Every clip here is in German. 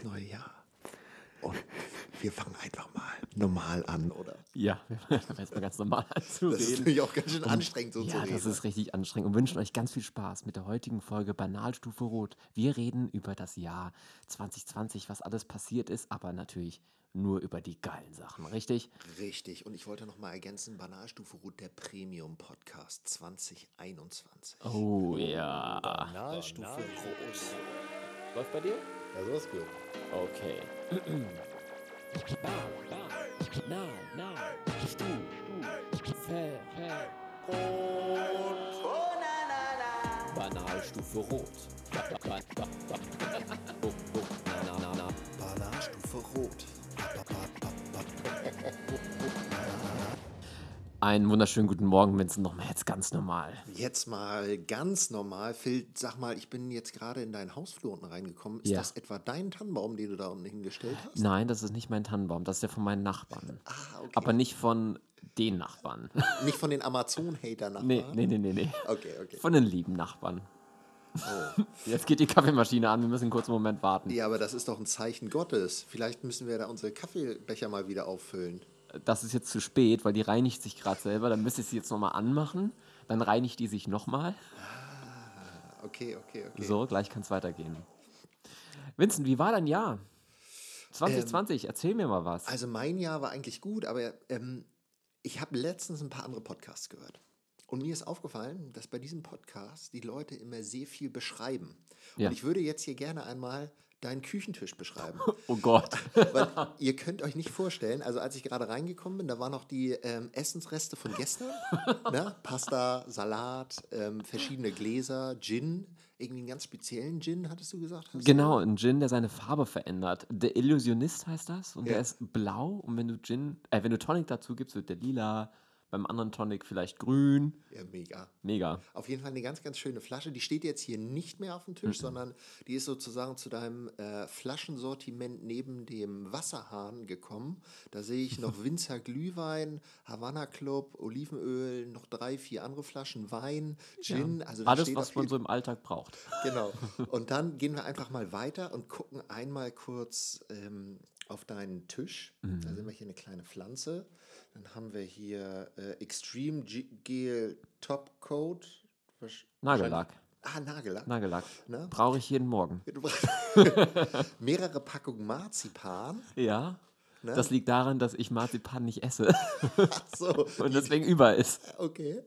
ins neue Jahr. Und wir fangen einfach mal normal an, oder? Ja, wir fangen jetzt mal ganz normal an zu Das ist reden. natürlich auch ganz schön anstrengend, so zu ja, reden. das ist richtig anstrengend und wünschen euch ganz viel Spaß mit der heutigen Folge Banalstufe Rot. Wir reden über das Jahr 2020, was alles passiert ist, aber natürlich nur über die geilen Sachen, richtig? Richtig. Und ich wollte noch mal ergänzen, Banalstufe Rot, der Premium-Podcast 2021. Oh ja. Banalstufe Rot. Läuft bei dir? Ja, so ist gut. Okay. Na, na, stu, stu, fe, fe. Banalstufe Rot. Ba, ba, ba, ba. Oh, oh, na, na, na, na. Banalstufe Rot. Ba, ba, ba, ba, Einen wunderschönen guten Morgen, Vincent. Nochmal jetzt ganz normal. Jetzt mal ganz normal. Phil, sag mal, ich bin jetzt gerade in deinen Hausflur unten reingekommen. Ist Ja. das etwa dein Tannenbaum, den du da unten hingestellt hast? Nein, das ist nicht mein Tannenbaum, das ist der von meinen Nachbarn. Ah, okay. Aber nicht von den Nachbarn. Nicht von den Amazon-Hater-Nachbarn? nee, nee, nee, nee, nee. Okay, okay. Von den lieben Nachbarn. Oh. Jetzt geht die Kaffeemaschine an, wir müssen einen kurzen Moment warten. Ja, aber das ist doch ein Zeichen Gottes. Vielleicht müssen wir da unsere Kaffeebecher mal wieder auffüllen. Das ist jetzt zu spät, weil die reinigt sich gerade selber. Dann müsste ich sie jetzt nochmal anmachen. Dann reinigt die sich nochmal. Okay, okay, okay. So, gleich kann es weitergehen. Vincent, wie war dein Jahr? 2020, erzähl mir mal was. Also mein Jahr war eigentlich gut, aber ähm, ich habe letztens ein paar andere Podcasts gehört. Und mir ist aufgefallen, dass bei diesem Podcast die Leute immer sehr viel beschreiben. Und Ja. ich würde jetzt hier gerne einmal deinen Küchentisch beschreiben. Oh Gott. Weil ihr könnt euch nicht vorstellen, also als ich gerade reingekommen bin, da waren noch die ähm, Essensreste von gestern. ne? Pasta, Salat, ähm, verschiedene Gläser, Gin, irgendwie einen ganz speziellen Gin, hattest du gesagt? Hast du? Genau, ein Gin, der seine Farbe verändert. Der Illusionist heißt das und Ja. der ist blau und wenn du Gin, äh, wenn du Tonic dazu gibst, wird der lila, beim anderen Tonic vielleicht grün. Ja, mega. Mega. Auf jeden Fall eine ganz, ganz schöne Flasche. Die steht jetzt hier nicht mehr auf dem Tisch, sondern die ist sozusagen zu deinem äh, Flaschensortiment neben dem Wasserhahn gekommen. Da sehe ich noch Winzer Glühwein, Havanna Club, Olivenöl, noch drei, vier andere Flaschen Wein, Gin. Also da Alles, was man so im Alltag braucht. Genau. Und dann gehen wir einfach mal weiter und gucken einmal kurz ähm, auf deinen Tisch. Mhm. Da sehen wir hier eine kleine Pflanze. Dann haben wir hier äh, Extreme G Gel Top Coat. Nagellack. Ah, Nagellack. Nagellack. Ne? Brauche ich jeden Morgen. Mehrere Packungen Marzipan. Ja. Ne? Das liegt daran, dass ich Marzipan nicht esse Ach so. und deswegen über ist. Okay.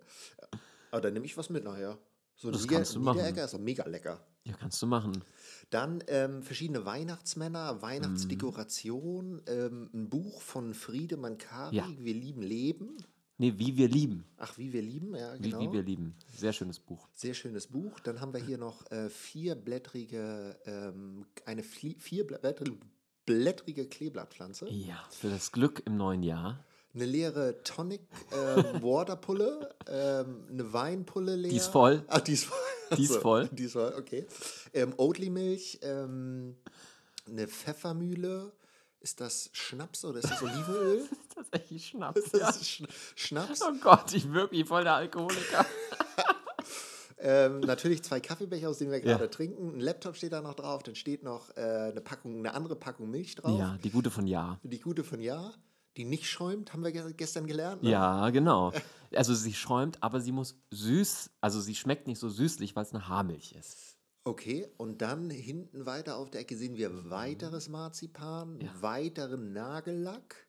Aber dann nehme ich was mit nachher. So Das Nieder kannst du machen. Niederegger ist doch mega lecker. Ja, kannst du machen. Dann ähm, verschiedene Weihnachtsmänner, Weihnachtsdekoration, ähm, ein Buch von Friede Mankari, Ja. Wir lieben Leben. Nee, wie wir lieben. Ach, wie wir lieben, ja, Wie, genau. wie wir lieben. Sehr schönes Buch. Sehr schönes Buch. Dann haben wir hier noch äh, vierblättrige, ähm, eine vierblättrige blättrige Kleeblattpflanze. Ja, für das Glück im neuen Jahr. Eine leere Tonic ähm, Waterpulle, ähm, eine Weinpulle leer. Die ist voll. Ah, die ist voll. Die ist Achso, voll. Die ist voll, okay. Ähm, Oatly-Milch, ähm, eine Pfeffermühle. Ist das Schnaps oder ist das Olivenöl? Tatsächlich Schnaps. Das Ja. ist Sch Schnaps. Oh Gott, ich wirke wie voll der Alkoholiker. Ähm, natürlich zwei Kaffeebecher, aus denen wir Ja. gerade trinken. Ein Laptop steht da noch drauf. Dann steht noch äh, eine Packung, eine andere Packung Milch drauf. Ja, die gute von Ja. Die gute von Ja, die nicht schäumt, haben wir ge gestern gelernt. Ne? Ja, genau. Also sie schäumt, aber sie muss süß, also sie schmeckt nicht so süßlich, weil es eine Haarmilch ist. Okay, und dann hinten weiter auf der Ecke sehen wir weiteres Marzipan, Ja. weiteren Nagellack,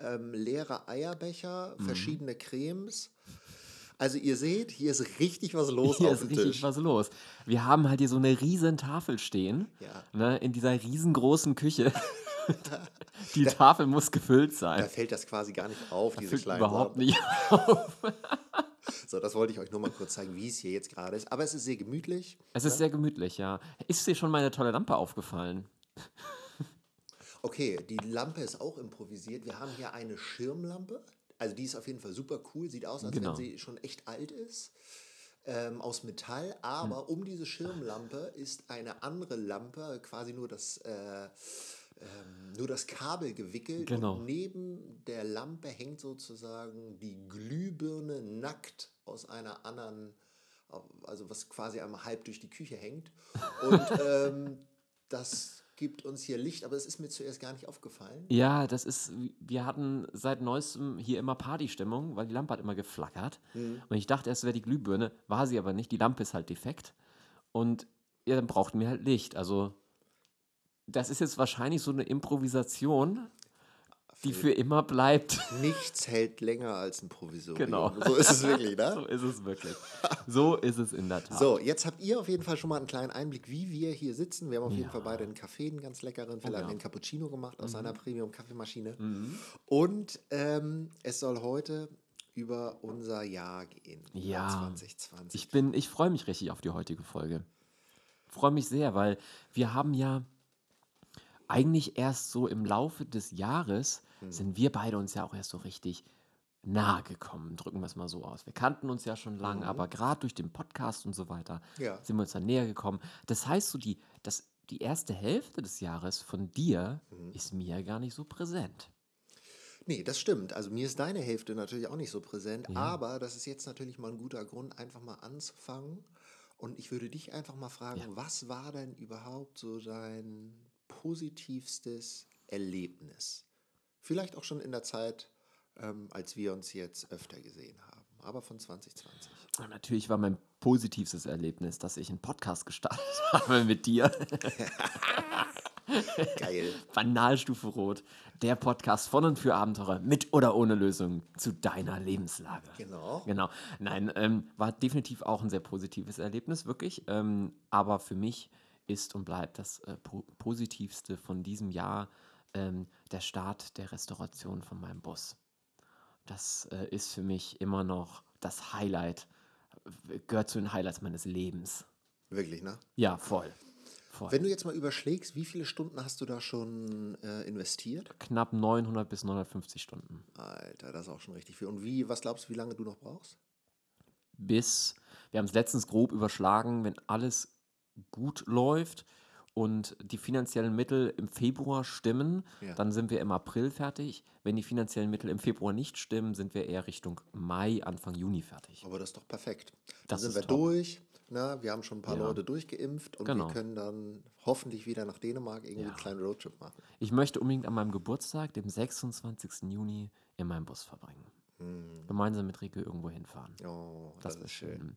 ähm, leere Eierbecher, Mhm. verschiedene Cremes. Also ihr seht, hier ist richtig was los Hier auf ist dem richtig Tisch. was los. Wir haben halt hier so eine riesen Tafel stehen, Ja. ne, in dieser riesengroßen Küche. Die Tafel muss gefüllt Da sein. fällt das quasi gar nicht auf, diese Füllt kleinen überhaupt nicht auf. So, das wollte ich euch nur mal kurz zeigen, wie es hier jetzt gerade ist. Aber es ist sehr gemütlich. Es ist sehr gemütlich, ja. Ist dir schon meine tolle Lampe aufgefallen? Okay, die Lampe ist auch improvisiert. Wir haben hier eine Schirmlampe. Also die ist auf jeden Fall super cool. Sieht aus, als Genau. wenn sie schon echt alt ist. Ähm, aus Metall. Aber Hm. um diese Schirmlampe ist eine andere Lampe, quasi nur das, äh, ähm, nur das Kabel gewickelt. Genau. Und neben der Lampe hängt sozusagen die Glühbirne nackt aus einer anderen, also was quasi einmal halb durch die Küche hängt. Und ähm, das gibt uns hier Licht, aber es ist mir zuerst gar nicht aufgefallen. Ja, das ist, wir hatten seit neuestem hier immer Partystimmung, weil die Lampe hat immer geflackert. Mhm. Und ich dachte erst, es wäre die Glühbirne, war sie aber nicht. Die Lampe ist halt defekt. Und ja, dann brauchten wir halt Licht. Also, das ist jetzt wahrscheinlich so eine Improvisation, die für immer bleibt. Nichts hält länger als ein Provisorium. Genau. So ist es wirklich, ne? So ist es wirklich. So ist es in der Tat. So, jetzt habt ihr auf jeden Fall schon mal einen kleinen Einblick, wie wir hier sitzen. Wir haben auf jeden Fall beide einen Kaffee, einen ganz leckeren. Phil hat ja. einen Cappuccino gemacht aus Mhm. einer Premium-Kaffeemaschine. Und ähm, es soll heute über unser Jahr gehen. Ja. 2020. Ich bin, ich freue mich richtig auf die heutige Folge. Freue mich sehr, weil wir haben ja eigentlich erst so im Laufe des Jahres Hm. sind wir beide uns ja auch erst so richtig nahe gekommen, drücken wir es mal so aus. Wir kannten uns ja schon lange, aber gerade durch den Podcast und so weiter Mhm. Ja. sind wir uns dann näher gekommen. Das heißt, so die, das, die erste Hälfte des Jahres von dir Mhm. ist mir gar nicht so präsent. Nee, das stimmt. Also mir ist deine Hälfte natürlich auch nicht so präsent, aber das ist jetzt natürlich mal ein guter Grund, einfach mal anzufangen. Und ich würde dich einfach mal fragen, was war denn überhaupt so dein positivstes Erlebnis? Vielleicht auch schon in der Zeit, ähm, als wir uns jetzt öfter gesehen haben, aber von 2020. Und natürlich war mein positivstes Erlebnis, dass ich einen Podcast gestartet habe mit dir. Geil. Banalstufe Rot, der Podcast von und für Abenteurer mit oder ohne Lösung zu deiner Lebenslage. Genau. Genau. Nein, ähm, war definitiv auch ein sehr positives Erlebnis, wirklich. Ähm, aber für mich ist und bleibt das äh, po Positivste von diesem Jahr ähm, der Start der Restauration von meinem Bus. Das äh, ist für mich immer noch das Highlight, äh, gehört zu den Highlights meines Lebens. Wirklich, ne? Ja, voll. voll. Wenn du jetzt mal überschlägst, wie viele Stunden hast du da schon äh, investiert? Knapp 900 bis 950 Stunden. Alter, das ist auch schon richtig viel. Und wie, was glaubst du, wie lange du noch brauchst? bis, wir haben es letztens grob überschlagen, wenn alles gut läuft und die finanziellen Mittel im Februar stimmen, Ja. dann sind wir im April fertig. Wenn die finanziellen Mittel im Februar nicht stimmen, sind wir eher Richtung Mai, Anfang Juni fertig. Aber das ist doch perfekt. Dann Das sind wir top. durch. Na, wir haben schon ein paar Ja. Leute durchgeimpft und Genau. wir können dann hoffentlich wieder nach Dänemark irgendwie Ja. einen kleinen Roadtrip machen. Ich möchte unbedingt an meinem Geburtstag, dem 26. Juni, in meinem Bus verbringen. Gemeinsam mit Rieke irgendwo hinfahren. Oh, Das, das, ist ist schön. schön.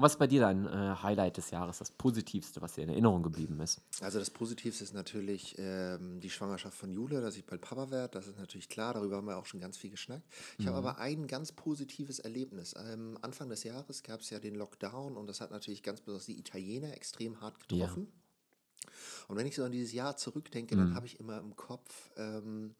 Und was ist bei dir dein äh, Highlight des Jahres, das Positivste, was dir in Erinnerung geblieben ist? Also das Positivste ist natürlich ähm, die Schwangerschaft von Jule, dass ich bald Papa werde. Das ist natürlich klar, darüber haben wir auch schon ganz viel geschnackt. Ich habe aber ein ganz positives Erlebnis. Ähm, Anfang des Jahres gab es ja den Lockdown und das hat natürlich ganz besonders die Italiener extrem hart Ja. getroffen. Und wenn ich so an dieses Jahr zurückdenke, dann habe ich immer im Kopf, ähm,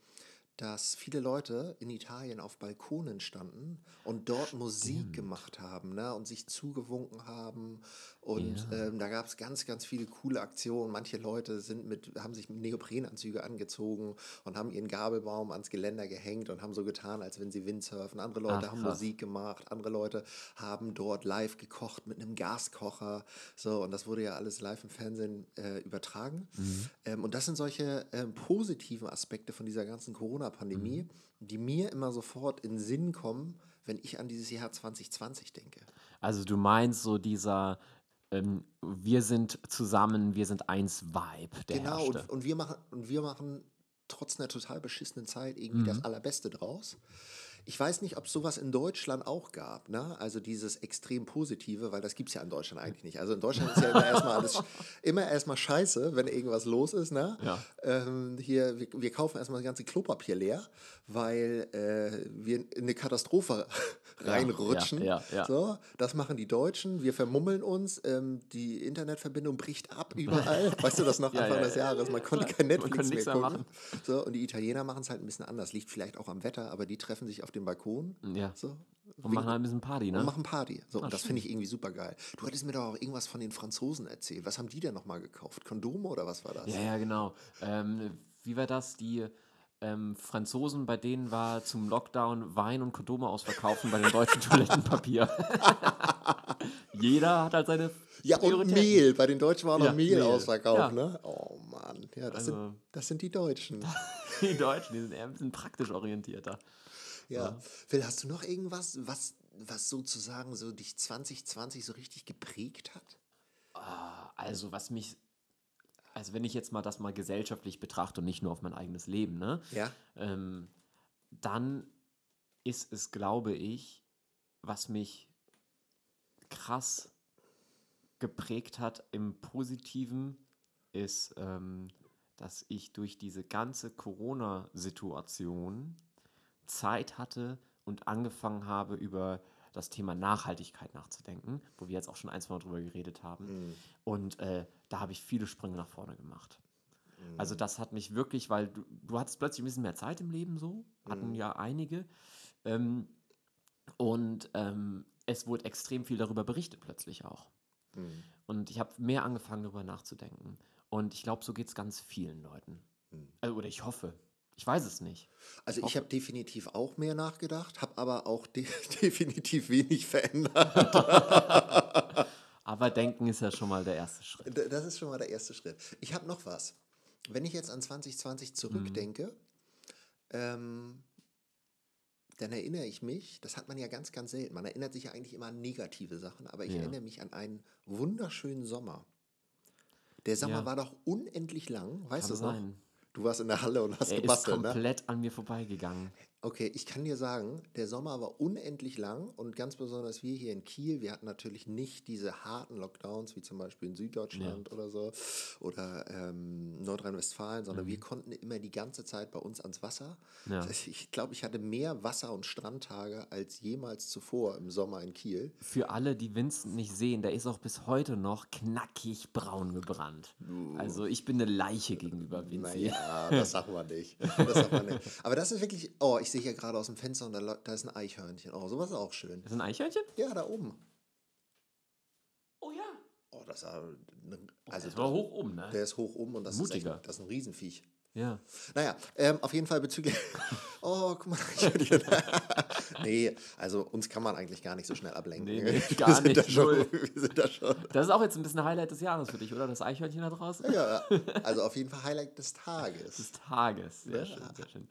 dass viele Leute in Italien auf Balkonen standen und dort Musik gemacht haben ne, und sich zugewunken haben. Und Ja. ähm, da gab es ganz, ganz viele coole Aktionen. Manche Leute sind mit, haben sich Neoprenanzüge angezogen und haben ihren Gabelbaum ans Geländer gehängt und haben so getan, als wenn sie Windsurfen. Andere Leute Ach, haben krass. Musik gemacht, andere Leute haben dort live gekocht mit einem Gaskocher. So, und das wurde ja alles live im Fernsehen äh, übertragen. Ähm, und das sind solche ähm, positiven Aspekte von dieser ganzen Corona-Pandemie, die mir immer sofort in den Sinn kommen, wenn ich an dieses Jahr 2020 denke. Also du meinst so dieser ähm, wir sind zusammen, wir sind eins Vibe, der genau, und, und, wir machen, und wir machen trotz einer total beschissenen Zeit irgendwie das Allerbeste draus. Ich weiß nicht, ob es sowas in Deutschland auch gab, ne? Also dieses extrem Positive, weil das gibt es ja in Deutschland eigentlich nicht. Also in Deutschland ist ja immer erstmal alles immer erstmal scheiße, wenn irgendwas los ist, ne? Ja. Ähm, hier, wir, wir kaufen erstmal das ganze Klopapier leer, weil äh, wir in eine Katastrophe reinrutschen. ja, ja. So, das machen die Deutschen. Wir vermummeln uns. Ähm, die Internetverbindung bricht ab überall. weißt du das noch Anfang ja, des ja, Jahres? Man konnte kein Netflix mehr gucken. machen. So, und die Italiener machen es halt ein bisschen anders. Liegt vielleicht auch am Wetter, aber die treffen sich auf dem Balkon. Ja. So, Und machen halt ein bisschen Party, und ne? machen Party. So, und das finde ich irgendwie super geil. Du hattest mir doch auch irgendwas von den Franzosen erzählt. Was haben die denn nochmal gekauft? Kondome oder was war das? Ja, ja, genau. Ähm, wie war das? Die ähm, Franzosen, bei denen war zum Lockdown Wein und Kondome ausverkaufen, bei den deutschen Toilettenpapier. Jeder hat halt seine Ja, und. Mehl. Bei den Deutschen war auch noch Ja, Mehl, Mehl. ausverkauft, Ja. ne? Oh Mann. Ja, das, sind, Also- das sind die Deutschen. Die Deutschen, die sind eher ein bisschen praktisch orientierter. Ja. Phil, hast du noch irgendwas, was, was sozusagen so dich 2020 so richtig geprägt hat? Ah, Also, was mich also wenn ich jetzt mal das mal gesellschaftlich betrachte und nicht nur auf mein eigenes Leben, ne? Ja. ähm, dann ist es, glaube ich, was mich krass geprägt hat im Positiven, ist, ähm, dass ich durch diese ganze Corona-Situation Zeit hatte und angefangen habe, über das Thema Nachhaltigkeit nachzudenken, wo wir jetzt auch schon ein, zwei Mal drüber geredet haben. Und äh, da habe ich viele Sprünge nach vorne gemacht. Also das hat mich wirklich, weil du, du hattest plötzlich ein bisschen mehr Zeit im Leben so, hatten ja einige. Ähm, und ähm, es wurde extrem viel darüber berichtet plötzlich auch. Hm. Und ich habe mehr angefangen darüber nachzudenken. Und ich glaube, so geht es ganz vielen Leuten. Also, oder ich hoffe. Ich weiß es nicht. Also ich habe definitiv auch mehr nachgedacht, habe aber auch de definitiv wenig verändert. Aber denken ist ja schon mal der erste Schritt. Das ist schon mal der erste Schritt. Ich habe noch was. Wenn ich jetzt an 2020 zurückdenke, ähm, dann erinnere ich mich, das hat man ja ganz, ganz selten. Man erinnert sich ja eigentlich immer an negative Sachen, aber ich Ja. erinnere mich an einen wunderschönen Sommer. Der Sommer Ja. war doch unendlich lang, weißt Kann du noch? Du warst in der Halle und hast Er ist gebastelt, ne? komplett an mir vorbeigegangen. Okay, ich kann dir sagen, der Sommer war unendlich lang und ganz besonders wir hier in Kiel, wir hatten natürlich nicht diese harten Lockdowns wie zum Beispiel in Süddeutschland oder so oder ähm, Nordrhein-Westfalen, sondern wir konnten immer die ganze Zeit bei uns ans Wasser. Mhm. Ja. Ich glaube, ich hatte mehr Wasser- und Strandtage als jemals zuvor im Sommer in Kiel. Für alle, die Vincent nicht sehen, der ist auch bis heute noch knackig braun gebrannt. Also ich bin eine Leiche gegenüber Vinci. Naja, das sagen wir nicht. Das sagen wir nicht. Aber das ist wirklich, oh, ich sehe hier gerade aus dem Fenster und da, da ist ein Eichhörnchen. Oh, sowas ist auch schön. Das ist ein Eichhörnchen? Ja, da oben. Oh ja. Oh, das ist aber ne, also Das war hoch oben, ne? Der ist hoch oben und das Mutiger. ist echt, das ist ein Riesenviech. Ja. Naja, ähm, auf jeden Fall bezüglich. Oh, guck mal. Eichhörnchen. nee, also uns kann man eigentlich gar nicht so schnell ablenken. Nee, nee, wir, gar sind da nicht, schon, null. wir sind da schon. Das ist auch jetzt ein bisschen Highlight des Jahres für dich, oder? Das Eichhörnchen da draußen? Ja, also auf jeden Fall Highlight des Tages. Des Tages. Sehr Ja. schön, sehr schön.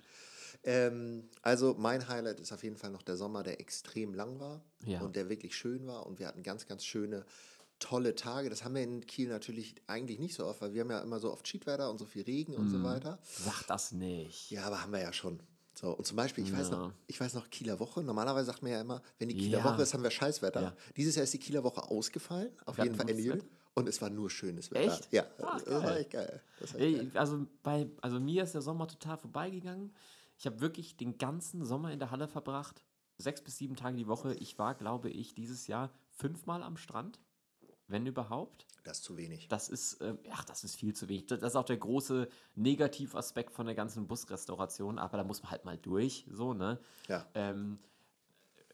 Ähm, also mein Highlight ist auf jeden Fall noch der Sommer, der extrem lang war Ja. und der wirklich schön war und wir hatten ganz, ganz schöne, tolle Tage. Das haben wir in Kiel natürlich eigentlich nicht so oft, weil wir haben ja immer so oft Schiedwetter und so viel Regen und Mhm. so weiter. Sag das nicht. Ja, aber haben wir ja schon. So, und zum Beispiel, ich weiß Ja. noch, ich weiß noch, Kieler Woche. Normalerweise sagt man ja immer, wenn die Kieler Ja. Woche ist, haben wir Scheißwetter. Ja. Dieses Jahr ist die Kieler Woche ausgefallen, auf Wir jeden Fall gutes Juli. Und es war nur schönes Wetter. Echt? Ja, Ach, das war echt geil. War echt geil. Also, bei, also mir ist der Sommer total vorbeigegangen. Ich habe wirklich den ganzen Sommer in der Halle verbracht. Sechs bis sieben Tage die Woche. Ich war, glaube ich, dieses Jahr fünfmal am Strand. Wenn überhaupt. Das ist zu wenig. Das ist, ähm, ach, das ist viel zu wenig. Das ist auch der große Negativaspekt von der ganzen Busrestauration, aber da muss man halt mal durch, so, ne? Ja. Ähm,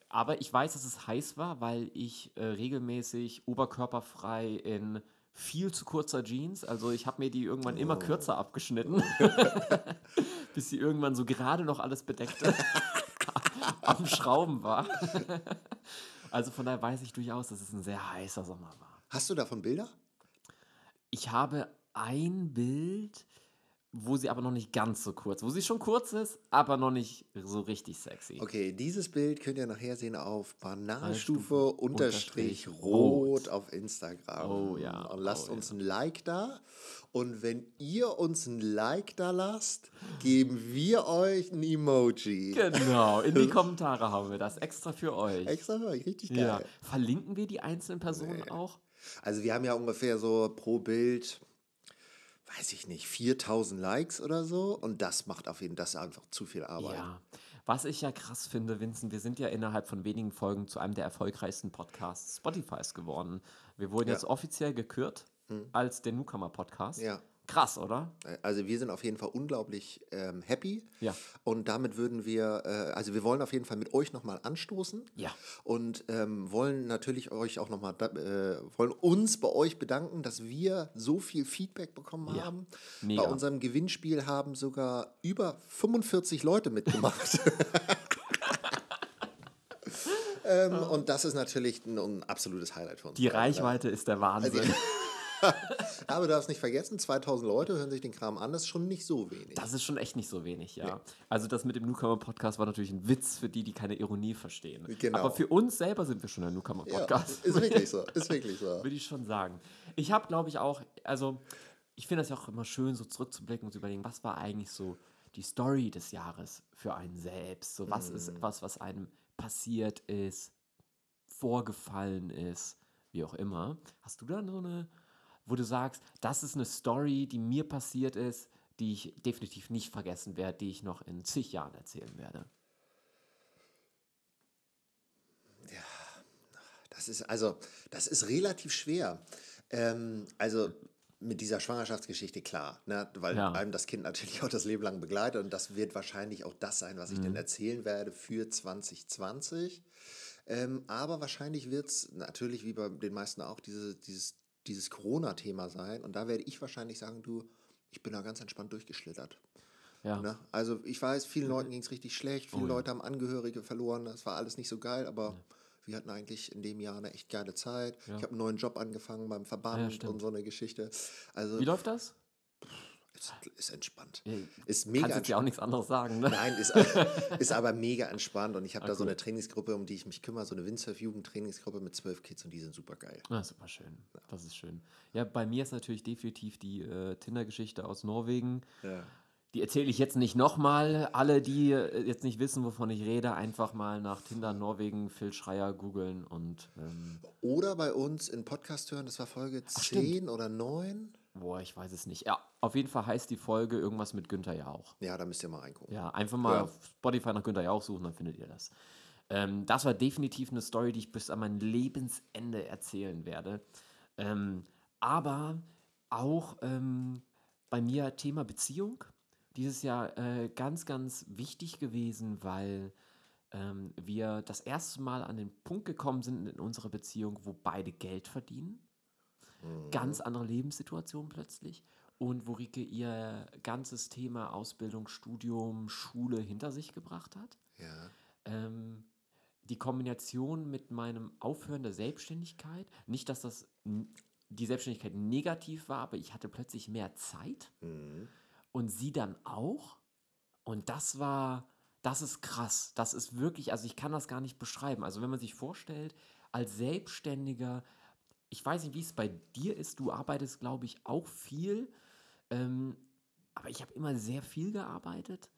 aber ich weiß, dass es heiß war, weil ich äh, regelmäßig oberkörperfrei in viel zu kurzer Jeans, also ich habe mir die irgendwann immer kürzer abgeschnitten, bis sie irgendwann so gerade noch alles bedeckte, am Schrauben war. also von daher weiß ich durchaus, dass es ein sehr heißer Sommer war. Hast du davon Bilder? Ich habe ein Bild, wo sie aber noch nicht ganz so kurz, wo sie schon kurz ist, aber noch nicht so richtig sexy. Okay, dieses Bild könnt ihr nachher sehen auf Banalstufe Banalstufe unterstrich unterstrich rot auf Instagram. Oh ja, Und lasst oh uns ja. ein Like da. Und wenn ihr uns ein Like da lasst, geben wir euch ein Emoji. Genau, in die Kommentare haben wir das extra für euch. Extra für euch, richtig geil. Ja. Verlinken wir die einzelnen Personen auch? Also wir haben ja ungefähr so pro Bild, weiß ich nicht, 4000 Likes oder so. Und das macht auf jeden Fall, das ist einfach zu viel Arbeit. Ja. Was ich ja krass finde, Vincent, wir sind ja innerhalb von wenigen Folgen zu einem der erfolgreichsten Podcasts Spotifys geworden. Wir wurden Ja. jetzt offiziell gekürt als der Newcomer Podcast. Ja. Krass, oder? Also wir sind auf jeden Fall unglaublich ähm, happy. Ja. Und damit würden wir, äh, also wir wollen auf jeden Fall mit euch nochmal anstoßen. Ja. Und ähm, wollen natürlich euch auch nochmal, äh, wollen uns bei euch bedanken, dass wir so viel Feedback bekommen Ja. haben. Mega. Bei unserem Gewinnspiel haben sogar über 45 Leute mitgemacht. ähm, und das ist natürlich ein, ein absolutes Highlight für uns. Die ne? Reichweite ist der Wahnsinn. Aber du darfst nicht vergessen, 2000 Leute hören sich den Kram an, das ist schon nicht so wenig. Das ist schon echt nicht so wenig, ja. Also das mit dem Newcomer-Podcast war natürlich ein Witz für die, die keine Ironie verstehen. Genau. Aber für uns selber sind wir schon ein ja, Newcomer-Podcast. ist wirklich so, ist wirklich so. Würde ich schon sagen. Ich habe, glaube ich, auch, also ich finde das ja auch immer schön, so zurückzublicken und zu überlegen, was war eigentlich so die Story des Jahres für einen selbst? So, was ist etwas, was einem passiert ist, vorgefallen ist, wie auch immer. Hast du da so eine, wo du sagst, das ist eine Story, die mir passiert ist, die ich definitiv nicht vergessen werde, die ich noch in zig Jahren erzählen werde? Das ist also, das ist relativ schwer. Ähm, also mit dieser Schwangerschaftsgeschichte klar, ne? weil Ja. einem das Kind natürlich auch das Leben lang begleitet und das wird wahrscheinlich auch das sein, was ich Mhm. dann erzählen werde für 2020. Ähm, aber wahrscheinlich wird es natürlich wie bei den meisten auch diese, dieses, dieses Corona-Thema sein und da werde ich wahrscheinlich sagen, du, ich bin da ganz entspannt durchgeschlittert. Ja. Ne? Also ich weiß, vielen Leuten ging es richtig schlecht, viele Oh ja. Leute haben Angehörige verloren, das war alles nicht so geil, aber wir hatten eigentlich in dem Jahr eine echt geile Zeit. Ja. Ich habe einen neuen Job angefangen beim Ja, Verband und so eine Geschichte. Also Wie läuft das? Ist, ist entspannt. Ja, Ist mega Kannst jetzt ja auch nichts anderes sagen, ne? Nein, ist, ist aber mega entspannt und ich habe Ah, da so cool. eine Trainingsgruppe, um die ich mich kümmere, so eine Windsurf-Jugend-Trainingsgruppe mit zwölf Kids und die sind super geil. Ah, super schön. Das ist schön. Ja, bei mir ist natürlich definitiv die äh, Tinder-Geschichte aus Norwegen. Ja. Die erzähle ich jetzt nicht nochmal. Alle, die äh, jetzt nicht wissen, wovon ich rede, einfach mal nach Tinder Norwegen Phil Schreier googeln und ähm, Oder bei uns in Podcast hören, das war Folge stimmt. 10 oder 9. boah, ich weiß es nicht. Ja, auf jeden Fall heißt die Folge irgendwas mit Günther Jauch. Ja, da müsst ihr mal reingucken. Ja, einfach mal Ja. auf Spotify nach Günther Jauch suchen, dann findet ihr das. Ähm, das war definitiv eine Story, die ich bis an mein Lebensende erzählen werde. Ähm, aber auch ähm, bei mir Thema Beziehung. Dieses Jahr äh, ganz, ganz wichtig gewesen, weil ähm, wir das erste Mal an den Punkt gekommen sind in unserer Beziehung, wo beide Geld verdienen. Ganz andere Lebenssituation plötzlich. Und wo Rike ihr ganzes Thema Ausbildung, Studium, Schule hinter sich gebracht hat. Ja. Ähm, die Kombination mit meinem Aufhören der Selbstständigkeit, nicht, dass das die Selbstständigkeit negativ war, aber ich hatte plötzlich mehr Zeit Mhm. und sie dann auch. Und das war, das ist krass. Das ist wirklich, also ich kann das gar nicht beschreiben. Also wenn man sich vorstellt, als Selbstständiger, ich weiß nicht, wie es bei dir ist, du arbeitest, glaube ich, auch viel. Ähm, aber ich habe immer sehr viel gearbeitet.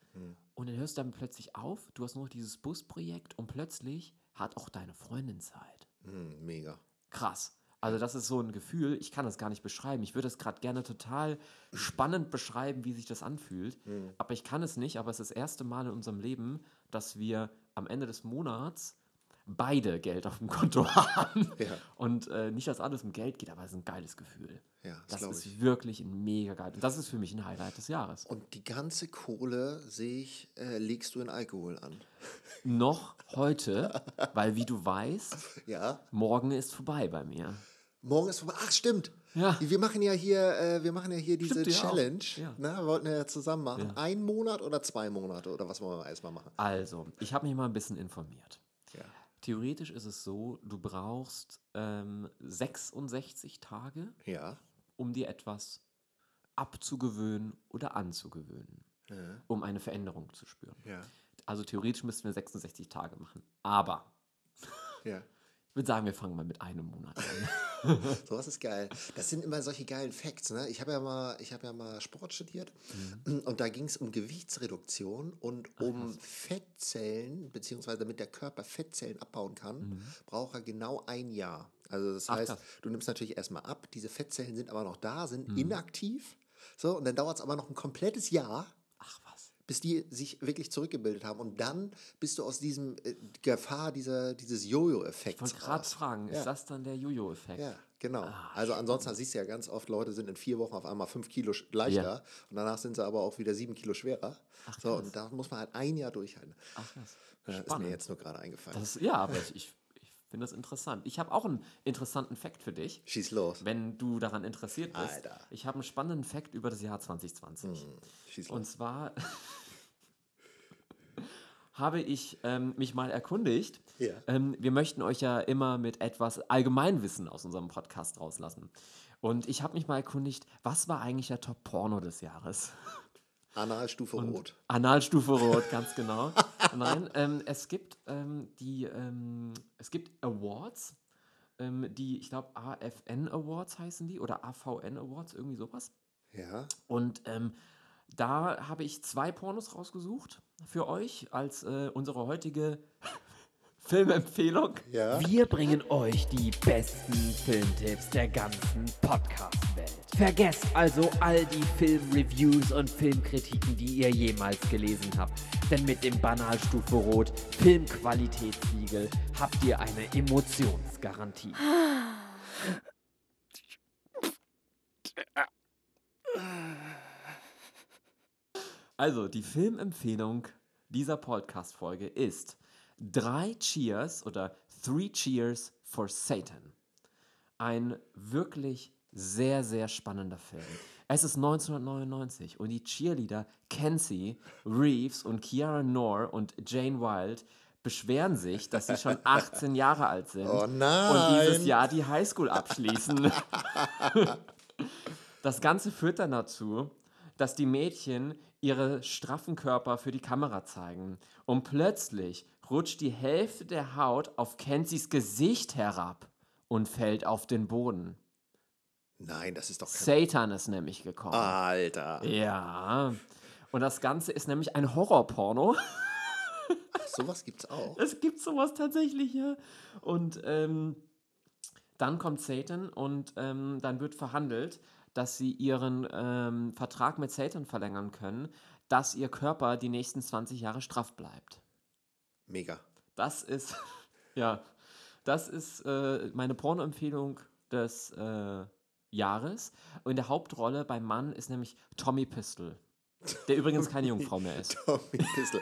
Und dann hörst du dann plötzlich auf, du hast nur noch dieses Busprojekt und plötzlich hat auch deine Freundin Zeit. Mhm, mega. Krass. Also das ist so ein Gefühl, ich kann das gar nicht beschreiben. Ich würde es gerade gerne total spannend beschreiben, wie sich das anfühlt. Aber ich kann es nicht. Aber es ist das erste Mal in unserem Leben, dass wir am Ende des Monats beide Geld auf dem Konto haben. Ja. Und äh, nicht, dass alles um Geld geht, aber es ist ein geiles Gefühl. Ja, das Das ist ich. wirklich ein mega geil. Und das ist für mich ein Highlight des Jahres. Und die ganze Kohle, sehe ich, äh, legst du in Alkohol an. Noch heute, weil wie du weißt, Ja. morgen ist vorbei bei mir. Morgen ist vorbei. Ach, stimmt. Ja. Wir machen ja hier, äh, wir machen ja hier diese Stimmt. Challenge. Ja. Ne? Wollten wir ja zusammen machen. Ja. Ein Monat oder zwei Monate oder was wollen wir erstmal machen? Also, ich habe mich mal ein bisschen informiert. Theoretisch ist es so, du brauchst ähm, 66 Tage, Ja. um dir etwas abzugewöhnen oder anzugewöhnen, Ja. um eine Veränderung zu spüren. Ja. Also theoretisch müssten wir 66 Tage machen. Aber ja. Ich würde sagen, wir fangen mal mit einem Monat an. Sowas ist geil. Das sind immer solche geilen Facts. Ne? Ich habe ja, mal- ich hab ja mal Sport studiert Mhm. und da ging es um Gewichtsreduktion und um Fettzellen, beziehungsweise damit der Körper Fettzellen abbauen kann, braucht er genau ein Jahr. Also das Mhm. Ach, heißt, krass. du nimmst natürlich erstmal ab, diese Fettzellen sind aber noch da, sind Mhm. inaktiv. So, und dann dauert es aber noch ein komplettes Jahr, Ach was. Bis die sich wirklich zurückgebildet haben. Und dann bist du aus diesem äh, Gefahr dieser, dieses Jojo-Effekts Ich wollte gerade fragen, Ja. ist das dann der Jojo-Effekt? Ja, genau. Ah, also ansonsten siehst du ja ganz oft, Leute sind in vier Wochen auf einmal fünf Kilo leichter Ja. und danach sind sie aber auch wieder sieben Kilo schwerer. Ach, so, krass. und da muss man halt ein Jahr durchhalten. Ach was. Ja, ist mir jetzt nur gerade eingefallen. Das, ja, aber ich finde das interessant. Ich habe auch einen interessanten Fakt für dich. Schieß los. Wenn du daran interessiert bist. Alter. Ich habe einen spannenden Fakt über das Jahr 2020. Hm, schieß Und los. zwar habe ich ähm, mich mal erkundigt. Ja. Ähm, wir möchten euch ja immer mit etwas Allgemeinwissen aus unserem Podcast rauslassen. Und ich habe mich mal erkundigt, was war eigentlich der Top-Porno des Jahres? Analstufe Rot. Analstufe Rot, ganz genau. Nein, ähm, es gibt ähm, die, ähm, es gibt Awards, ähm, die, ich glaube, AFN Awards heißen die oder AVN Awards, irgendwie sowas. Ja. Und ähm, da habe ich zwei Pornos rausgesucht für euch als äh, unsere heutige Filmempfehlung. Ja. Wir bringen euch die besten Filmtipps der ganzen Podcast-Welt. Vergesst also all die Filmreviews und Filmkritiken, die ihr jemals gelesen habt. Denn mit dem Banalstufe Rot Filmqualitätssiegel habt ihr eine Emotionsgarantie. Also, die Filmempfehlung dieser Podcast-Folge ist Drei Cheers oder Three Cheers for Satan. Ein wirklich sehr, sehr spannender Film. Es ist 1999 und die Cheerleader Kenzie, Reeves und Kiara Noor und Jane Wild beschweren sich, dass sie schon 18 Jahre alt sind Oh und dieses Jahr die Highschool abschließen. Das Ganze führt dann dazu, dass die Mädchen ihre straffen Körper für die Kamera zeigen. Und plötzlich rutscht die Hälfte der Haut auf Kenzies Gesicht herab und fällt auf den Boden. Nein, das ist doch kein. Satan ist nämlich gekommen. Alter. Ja. Und das Ganze ist nämlich ein Horrorporno. Ach, sowas gibt's auch. Es gibt sowas tatsächlich, ja. Und ähm, dann kommt Satan und ähm, dann wird verhandelt, dass sie ihren ähm, Vertrag mit Satan verlängern können, dass ihr Körper die nächsten 20 Jahre straff bleibt. Mega. Das ist, ja, das ist äh, meine Pornoempfehlung des äh, Jahres. Und in der Hauptrolle beim Mann ist nämlich Tommy Pistol, der übrigens keine Jungfrau mehr ist. Tommy Pistol.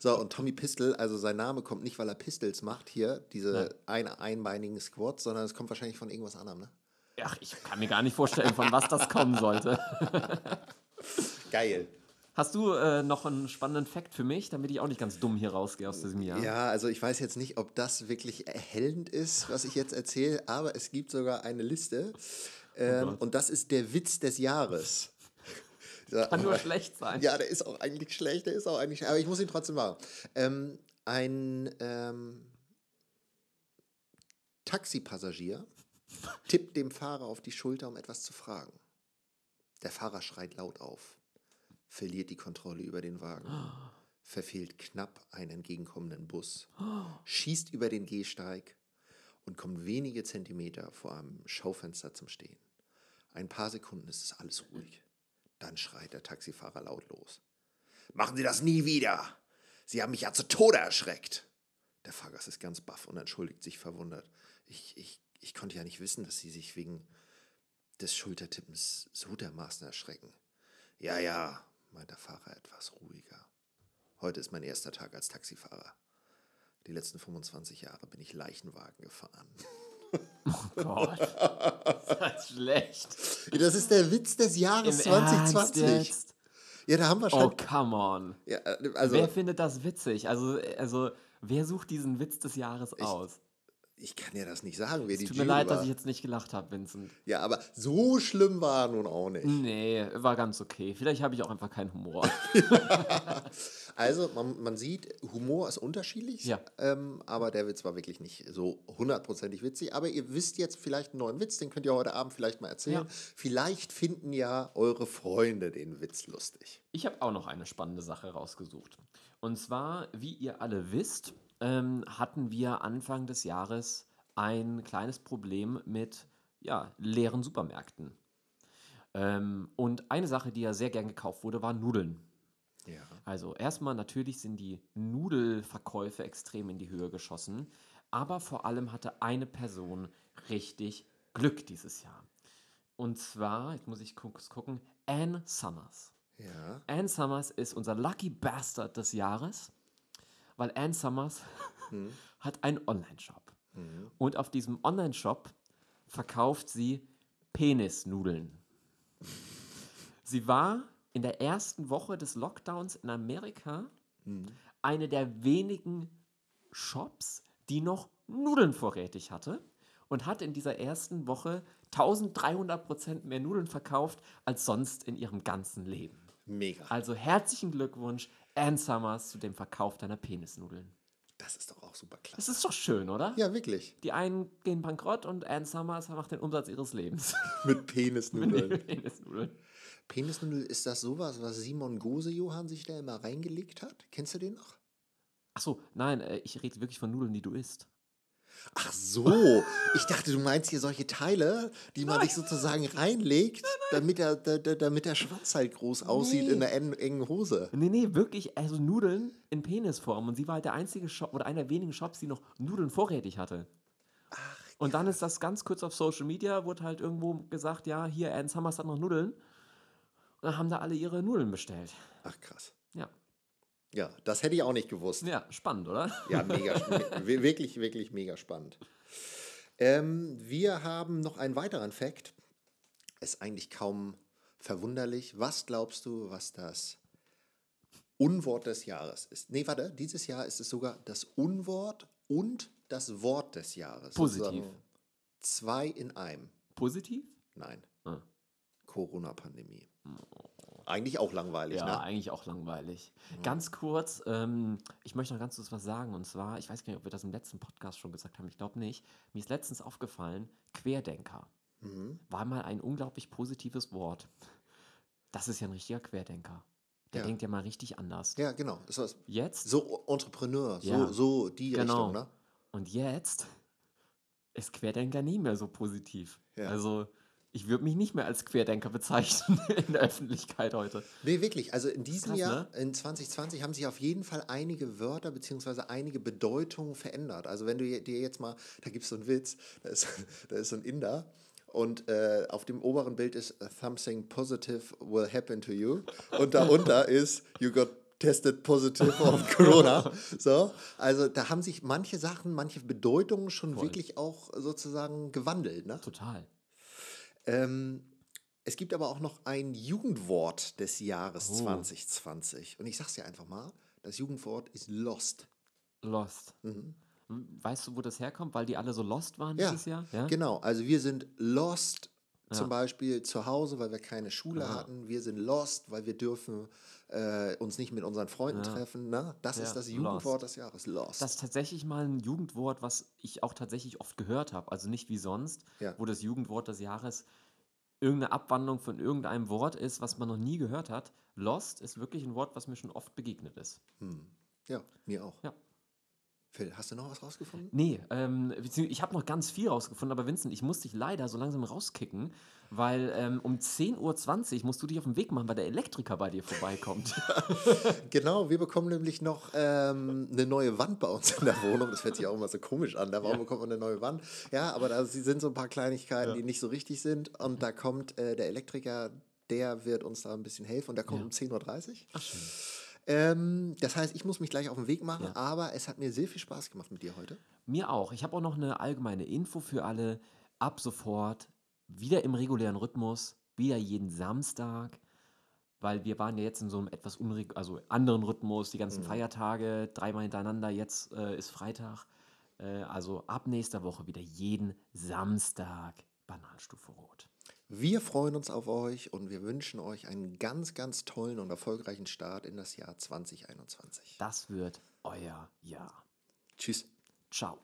So, und Tommy Pistol, also sein Name kommt nicht, weil er Pistols macht, hier, diese ein, einbeinigen Squats, sondern es kommt wahrscheinlich von irgendwas anderem, ne? Ach, ich kann mir gar nicht vorstellen, von was das kommen sollte. Geil. Hast du äh, noch einen spannenden Fakt für mich, damit ich auch nicht ganz dumm hier rausgehe aus diesem Jahr? Ja, also ich weiß jetzt nicht, ob das wirklich erhellend ist, was ich jetzt erzähle, aber es gibt sogar eine Liste. Ähm, Gott. und das ist der Witz des Jahres. Ja, Kann nur schlecht sein. Ja, der ist auch eigentlich schlecht, der ist auch eigentlich, aber ich muss ihn trotzdem machen. Ähm, ein ähm, Taxipassagier tippt dem Fahrer auf die Schulter, um etwas zu fragen. Der Fahrer schreit laut auf, verliert die Kontrolle über den Wagen, verfehlt knapp einen entgegenkommenden Bus, schießt über den Gehsteig und kommt wenige Zentimeter vor einem Schaufenster zum Stehen. Ein paar Sekunden ist es alles ruhig. Dann schreit der Taxifahrer laut los. Machen Sie das nie wieder! Sie haben mich ja zu Tode erschreckt! Der Fahrgast ist ganz baff und entschuldigt sich verwundert. Ich, ich, ich konnte ja nicht wissen, dass Sie sich wegen des Schultertippens so dermaßen erschrecken. Ja, ja, meint der Fahrer etwas ruhiger. Heute ist mein erster Tag als Taxifahrer. Die letzten 25 Jahre bin ich Leichenwagen gefahren. Gott. Ist das schlecht. Das ist der Witz des Jahres Im Ernst 2020. jetzt? Ja, da haben wir Oh, schon. come on. Ja, äh, also, wer findet das witzig? Also, also, wer sucht diesen Witz des Jahres aus? Ich kann ja das nicht sagen, wer die Tut mir leid, war. dass ich jetzt nicht gelacht habe, Vincent. Ja, aber so schlimm war nun auch nicht. Nee, war ganz okay. Vielleicht habe ich auch einfach keinen Humor. Also, man, man sieht, Humor ist unterschiedlich, Ja. ähm, aber der Witz war wirklich nicht so hundertprozentig witzig. Aber ihr wisst jetzt vielleicht einen neuen Witz, den könnt ihr heute Abend vielleicht mal erzählen. Ja. Vielleicht finden ja eure Freunde den Witz lustig. Ich habe auch noch eine spannende Sache rausgesucht. Und zwar, wie ihr alle wisst, ähm, hatten wir Anfang des Jahres ein kleines Problem mit ja, leeren Supermärkten. Ähm, und eine Sache, die ja sehr gern gekauft wurde, waren Nudeln. Ja. Also erstmal natürlich sind die Nudelverkäufe extrem in die Höhe geschossen, aber vor allem hatte eine Person richtig Glück dieses Jahr. Und zwar, jetzt muss ich kurz gucken, Anne Summers. Ja. Anne Summers ist unser Lucky Bastard des Jahres, weil Anne Summers hat einen Online-Shop. Und auf diesem Online-Shop verkauft sie Penisnudeln. Sie war in der ersten Woche des Lockdowns in Amerika eine der wenigen Shops, die noch Nudeln vorrätig hatte und hat in dieser ersten Woche 1300 Prozent mehr Nudeln verkauft als sonst in ihrem ganzen Leben. Mega. Also herzlichen Glückwunsch, Ann Summers, zu dem Verkauf deiner Penisnudeln. Das ist doch auch super klasse. Das ist doch schön, oder? Ja, wirklich. Die einen gehen bankrott und Ann Summers macht den Umsatz ihres Lebens. Mit Mit Penisnudeln. den Penisnudeln. Penisnudel, ist das sowas, was Simon Gose-Johann sich da immer reingelegt hat? Kennst du den noch? Achso, nein, äh, ich rede wirklich von Nudeln, die du isst. Ach so, ich dachte, du meinst hier solche Teile, die man sich sozusagen reinlegt, damit der, der, der, damit der Schwanz halt groß aussieht Nee. in der en- engen Hose. Nee, nee, wirklich, also Nudeln in Penisform. Und sie war halt der einzige Shop oder einer der wenigen Shops, die noch Nudeln vorrätig hatte. und dann ist das ganz kurz auf Social Media, wurde halt irgendwo gesagt, ja, hier, Ernst Hammers hat noch Nudeln. Und dann haben da alle ihre Nudeln bestellt. Ach krass. Ja. Das hätte ich auch nicht gewusst. Ja, spannend, oder? Ja, mega, wi- wirklich, wirklich mega spannend. Ähm, wir haben noch einen weiteren Fakt. Ist eigentlich kaum verwunderlich. Was glaubst du, was das Unwort des Jahres ist? Nee, warte, dieses Jahr ist es sogar das Unwort und das Wort des Jahres. Positiv. Sozusagen Zwei in einem. Positiv? Nein. Ah. Corona-Pandemie. Eigentlich auch langweilig, Ja, ne? eigentlich auch langweilig. Ganz kurz, ähm, ich möchte noch ganz kurz was sagen. Und zwar, ich weiß gar nicht, ob wir das im letzten Podcast schon gesagt haben. Ich glaube nicht. Mir ist letztens aufgefallen, Querdenker Mhm. war mal ein unglaublich positives Wort. Das ist ja ein richtiger Querdenker. Der Ja. denkt ja mal richtig anders. Ja, genau. Jetzt so Entrepreneur, so, Ja. so die Genau. Richtung, ne? und jetzt ist Querdenker nie mehr so positiv. Ja. Also ich würde mich nicht mehr als Querdenker bezeichnen in der Öffentlichkeit heute. Nee, wirklich. Also in diesem krass, Jahr, ne? in 2020, haben sich auf jeden Fall einige Wörter bzw. einige Bedeutungen verändert. Also wenn du dir jetzt mal, da gibt es so einen Witz, da ist, da ist so ein Inder und äh, auf dem oberen Bild ist something positive will happen to you und darunter ist you got tested positive on Corona. So, also da haben sich manche Sachen, manche Bedeutungen schon Voll. wirklich auch sozusagen gewandelt. Ne? Total. Ähm, es gibt aber auch noch ein Jugendwort des Jahres Oh. 2020. Und ich sag's dir einfach mal, das Jugendwort ist lost. Lost. Mhm. Weißt du, wo das herkommt? Weil die alle so lost waren Ja, dieses Jahr? Ja. Genau, also wir sind lost zum Ja. Beispiel zu Hause, weil wir keine Schule Ja. hatten. Wir sind lost, weil wir dürfen äh, uns nicht mit unseren Freunden Ja. treffen. Ne? Das ist das lost. Jugendwort des Jahres, lost. Das ist tatsächlich mal ein Jugendwort, was ich auch tatsächlich oft gehört habe. Also nicht wie sonst, wo das Jugendwort des Jahres irgendeine Abwandlung von irgendeinem Wort ist, was man noch nie gehört hat. Lost ist wirklich ein Wort, was mir schon oft begegnet ist. hm. Ja, mir auch. Ja. Phil, hast du noch was rausgefunden? Nee, ähm, ich habe noch ganz viel rausgefunden, aber Vincent, ich muss dich leider so langsam rauskicken, weil ähm, um 10.20 Uhr musst du dich auf den Weg machen, weil der Elektriker bei dir vorbeikommt. Genau, wir bekommen nämlich noch ähm, eine neue Wand bei uns in der Wohnung. Das hört sich auch immer so komisch an. Da warum bekommt man eine neue Wand? Ja, aber da sind so ein paar Kleinigkeiten, Ja. die nicht so richtig sind. Und da kommt äh, der Elektriker, der wird uns da ein bisschen helfen. Und der kommt Ja. um 10.30 Uhr. Ach schön. Ähm, das heißt, ich muss mich gleich auf den Weg machen. Ja. Aber es hat mir sehr viel Spaß gemacht mit dir heute. Mir auch. Ich habe auch noch eine allgemeine Info für alle. Ab sofort wieder im regulären Rhythmus, wieder jeden Samstag, weil wir waren ja jetzt in so einem etwas also anderen Rhythmus, die ganzen Feiertage, dreimal hintereinander, jetzt äh, ist Freitag. Äh, also ab nächster Woche wieder jeden Samstag Bananenstufe Rot. Wir freuen uns auf euch und wir wünschen euch einen ganz, ganz tollen und erfolgreichen Start in das Jahr 2021. Das wird euer Jahr. Tschüss. Ciao.